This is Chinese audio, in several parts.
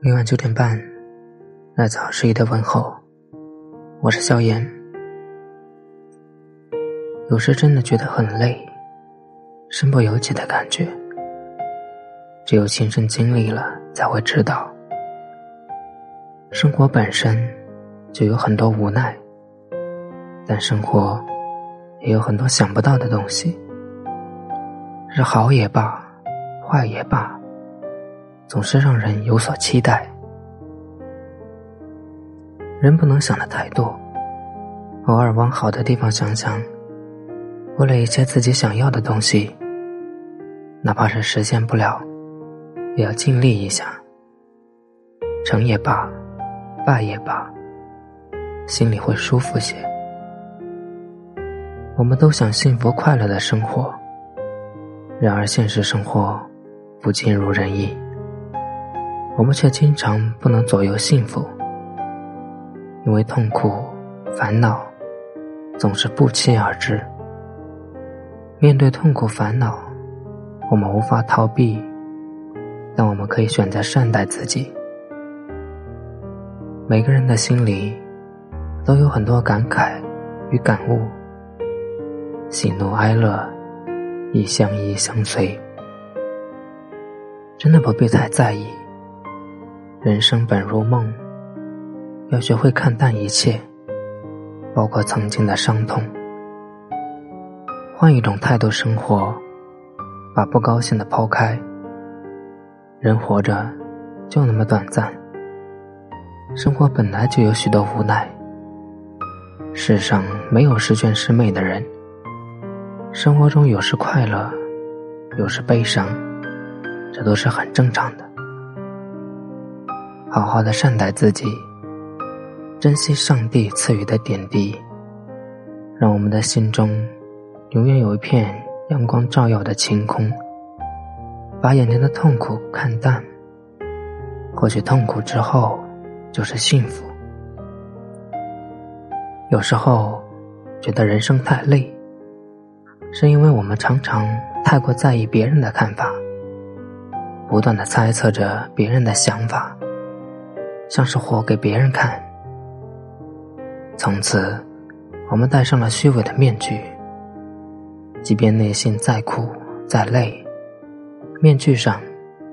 每晚九点半，来自好十一的问候。我是萧炎。有时真的觉得很累，身不由己的感觉。只有亲身经历了，才会知道，生活本身就有很多无奈，但生活也有很多想不到的东西。是好也罢，坏也罢。总是让人有所期待。人不能想的太多，偶尔往好的地方想想，为了一些自己想要的东西，哪怕是实现不了，也要尽力一下。成也罢，败也罢，心里会舒服些。我们都想幸福快乐的生活，然而现实生活不尽如人意。我们却经常不能左右幸福，因为痛苦、烦恼总是不期而至。面对痛苦、烦恼，我们无法逃避，但我们可以选择善待自己。每个人的心里都有很多感慨与感悟，喜怒哀乐亦相依相随，真的不必太在意。人生本如梦，要学会看淡一切，包括曾经的伤痛。换一种态度生活，把不高兴的抛开。人活着就那么短暂，生活本来就有许多无奈。世上没有十全十美的人，生活中有时快乐，有时悲伤，这都是很正常的。好好的善待自己，珍惜上帝赐予的点滴，让我们的心中永远有一片阳光照耀的晴空。把眼前的痛苦看淡，或许痛苦之后就是幸福。有时候觉得人生太累，是因为我们常常太过在意别人的看法，不断的猜测着别人的想法。像是活给别人看。从此，我们戴上了虚伪的面具。即便内心再苦再累，面具上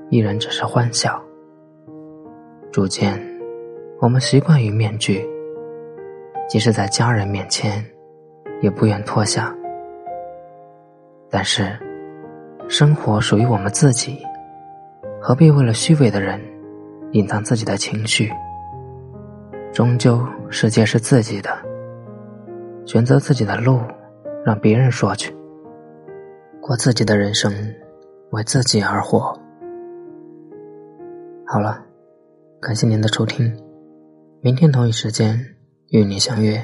依然只是欢笑。逐渐，我们习惯于面具，即使在家人面前，也不愿脱下。但是，生活属于我们自己，何必为了虚伪的人？隐藏自己的情绪，终究世界是自己的，选择自己的路，让别人说去，过自己的人生，为自己而活。好了，感谢您的收听，明天同一时间与你相约。